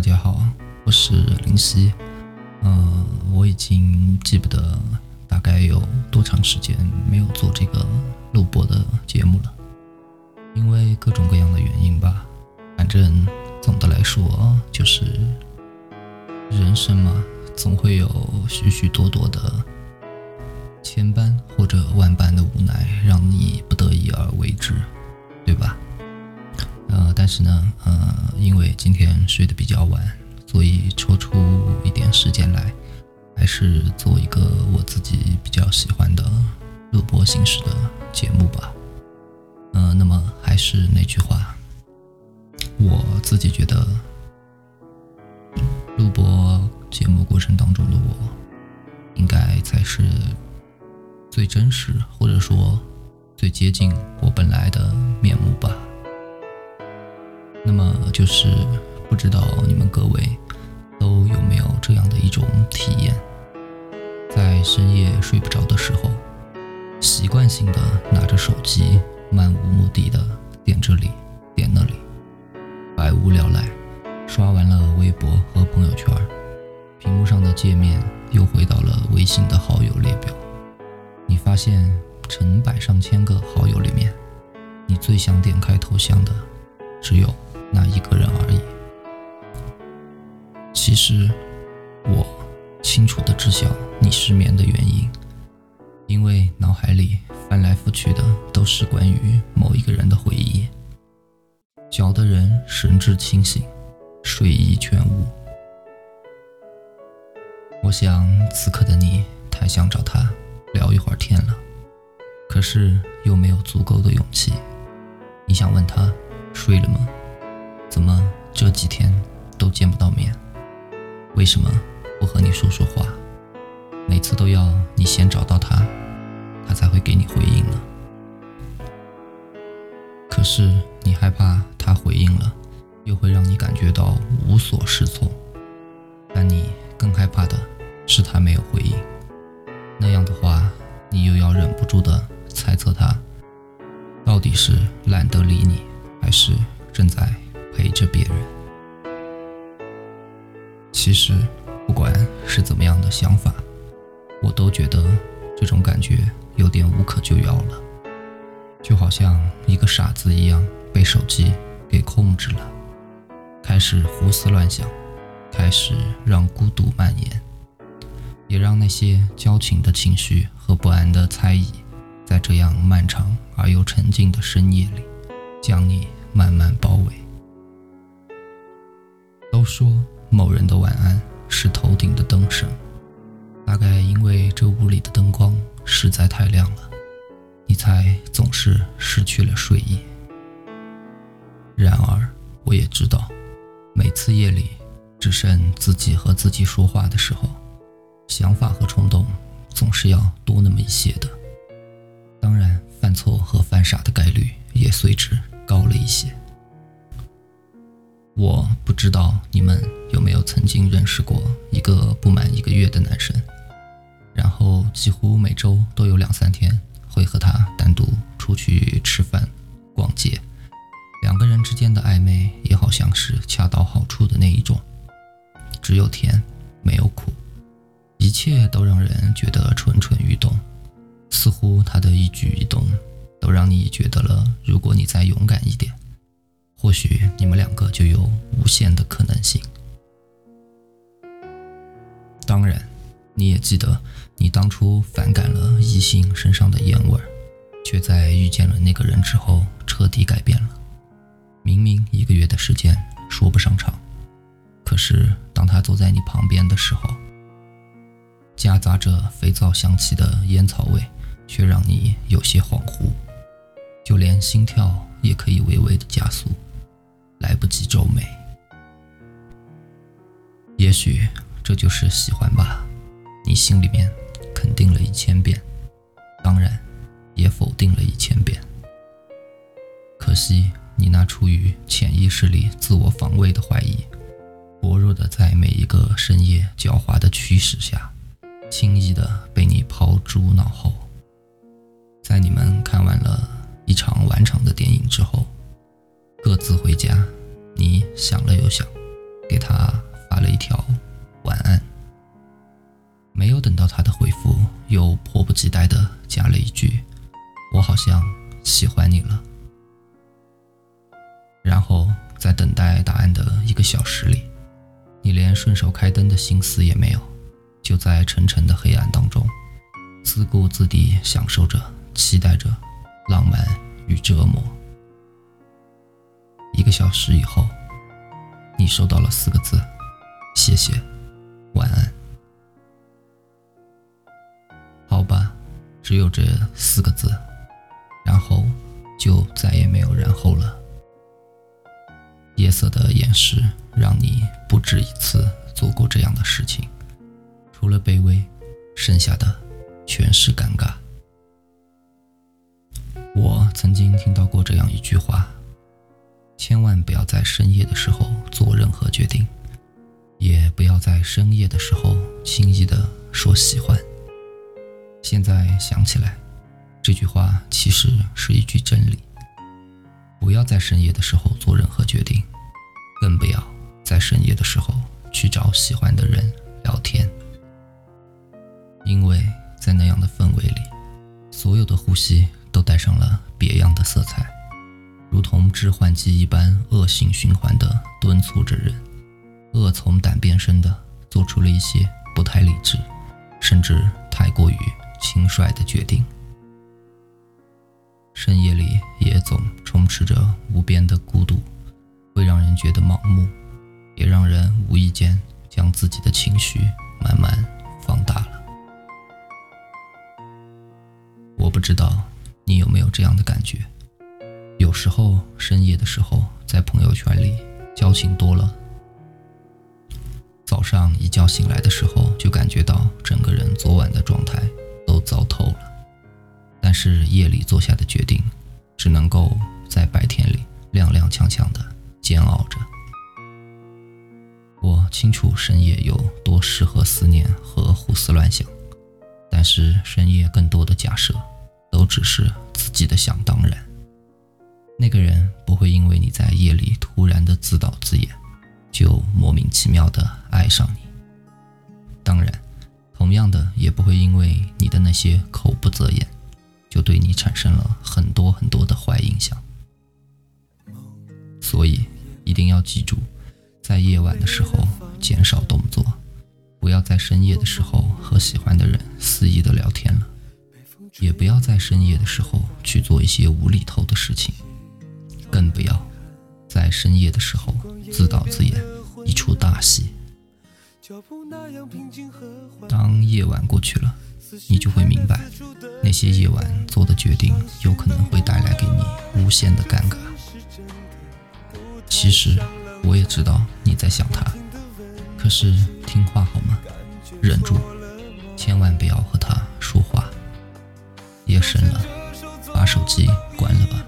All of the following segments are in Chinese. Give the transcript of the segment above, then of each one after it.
大家好，我是林夕。呃，我已经记不得大概有多长时间没有做这个录播的节目了，因为各种各样的原因吧。反正总的来说，就是人生嘛，总会有许许多多的千般或者万般的无奈，让你不得已而为之，对吧？呃，但是呢，呃，因为今天睡得比较晚，所以抽出一点时间来，还是做一个我自己比较喜欢的录播形式的节目吧。呃，那么还是那句话，我自己觉得，录播节目过程当中的我，应该才是最真实，或者说最接近我本来的面目吧。那么就是不知道你们各位都有没有这样的一种体验，在深夜睡不着的时候，习惯性的拿着手机，漫无目的的点这里点那里，百无聊赖，刷完了微博和朋友圈，屏幕上的界面又回到了微信的好友列表，你发现成百上千个好友里面，你最想点开头像的只有。那一个人而已。其实，我清楚的知晓你失眠的原因，因为脑海里翻来覆去的都是关于某一个人的回忆，搅得人神志清醒，睡意全无。我想此刻的你太想找他聊一会儿天了，可是又没有足够的勇气。你想问他睡了吗？怎么这几天都见不到面？为什么不和你说说话？每次都要你先找到他，他才会给你回应呢。可是你害怕他回应了，又会让你感觉到无所适从。但你更害怕的是他没有回应，那样的话，你又要忍不住的猜测他到底是懒得理你，还是正在。陪着别人，其实不管是怎么样的想法，我都觉得这种感觉有点无可救药了，就好像一个傻子一样被手机给控制了，开始胡思乱想，开始让孤独蔓延，也让那些矫情的情绪和不安的猜疑，在这样漫长而又沉静的深夜里，将你慢慢包围。都说某人的晚安是头顶的灯声，大概因为这屋里的灯光实在太亮了，你才总是失去了睡意。然而，我也知道，每次夜里只剩自己和自己说话的时候，想法和冲动总是要多那么一些的。当然，犯错和犯傻的概率也随之高了一些。我不知道你们有没有曾经认识过一个不满一个月的男生，然后几乎每周都有两三天会和他单独出去吃饭、逛街，两个人之间的暧昧也好像是恰到好处的那一种，只有甜没有苦，一切都让人觉得蠢蠢欲动，似乎他的一举一动都让你觉得了，如果你再勇敢一点。或许你们两个就有无限的可能性。当然，你也记得，你当初反感了异性身上的烟味儿，却在遇见了那个人之后彻底改变了。明明一个月的时间说不上长，可是当他坐在你旁边的时候，夹杂着肥皂香气的烟草味，却让你有些恍惚，就连心跳也可以微微的加速。来不及皱眉，也许这就是喜欢吧。你心里面肯定了一千遍，当然也否定了一千遍。可惜你那出于潜意识里自我防卫的怀疑，薄弱的在每一个深夜狡猾的驱使下，轻易的被你抛诸脑后。在你们看完了一场完场的电影之后。各自回家你想了又想给他发了一条晚安。没有等到他的回复又迫不及待的加了一句我好像喜欢你了。然后在等待答案的一个小时里你连顺手开灯的心思也没有就在沉沉的黑暗当中自顾自地享受着期待着浪漫与折磨。一个小时以后，你收到了四个字：“谢谢，晚安。”好吧，只有这四个字，然后就再也没有然后了。夜色的掩饰让你不止一次做过这样的事情，除了卑微，剩下的全是尴尬。我曾经听到过这样一句话：千万不要在深夜的时候做任何决定，也不要在深夜的时候轻易的说喜欢。现在想起来，这句话其实是一句真理。不要在深夜的时候做任何决定，更不要在深夜的时候去找喜欢的人聊天，因为在那样的氛围里，所有的呼吸都带上了别样的色彩，如同致幻剂一般恶性循环的敦促着人，恶从胆边生的做出了一些不太理智，甚至太过于。轻率的决定，深夜里也总充斥着无边的孤独，会让人觉得盲目，也让人无意间将自己的情绪慢慢放大了。我不知道你有没有这样的感觉，有时候深夜的时候，在朋友圈里交情多了，早上一觉醒来的时候，就感觉到整个人昨晚的状态。都糟透了，但是夜里做下的决定，只能够在白天里踉踉跄跄的煎熬着。我清楚深夜有多适合思念和胡思乱想，但是深夜更多的假设，都只是自己的想当然。那个人不会因为你在夜里突然的自导自演，就莫名其妙的爱上你。当然。同样的，也不会因为你的那些口不择言，就对你产生了很多很多的坏印象。所以，一定要记住，在夜晚的时候减少动作，不要在深夜的时候和喜欢的人肆意的聊天了，也不要在深夜的时候去做一些无厘头的事情，更不要在深夜的时候自导自演一出大戏。当夜晚过去了，你就会明白，那些夜晚做的决定有可能会带来给你无限的尴尬。其实我也知道你在想他，可是听话好吗？忍住，千万不要和他说话。夜深了，把手机关了吧。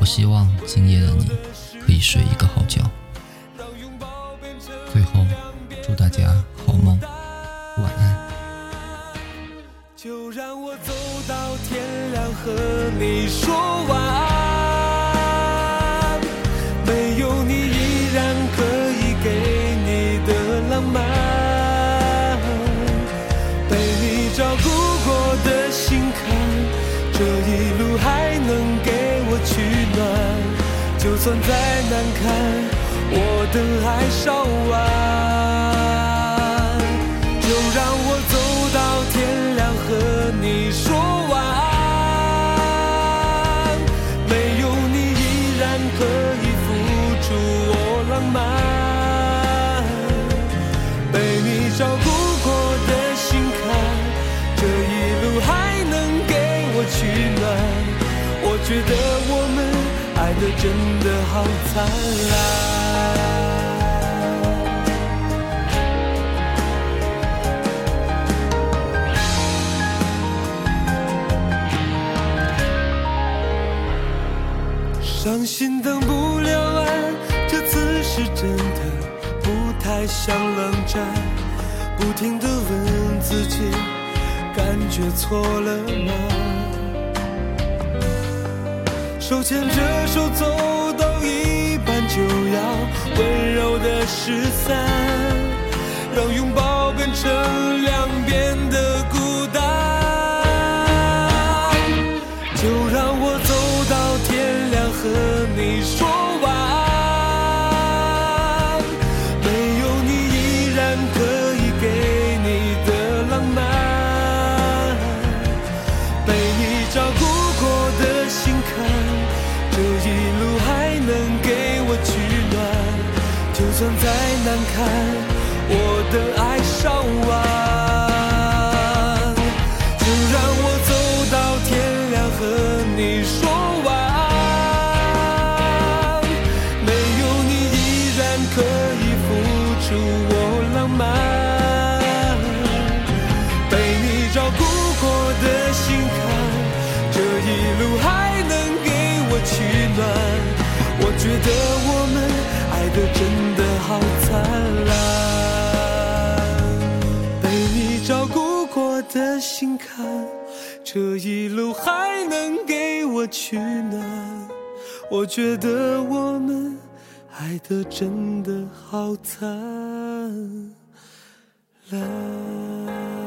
我希望今夜的你可以睡一个好觉。最后。祝大家好梦，晚安。就让我走到天亮和你说算再难看，我等爱烧完，就让我走到天亮和你说晚安。没有你，依然可以付出我浪漫，被你照顾过的心坎，这一路还能给我取暖，我觉得。的真的好灿烂。伤心等不了爱，这次是真的不太想冷战，不停的问自己，感觉错了吗？手牵着手走到一半，就要温柔的失散，让拥抱变成两边的觉得我们爱的真的好灿烂，被你照顾过的心坎，这一路还能给我取暖。我觉得我们爱的真的好灿烂。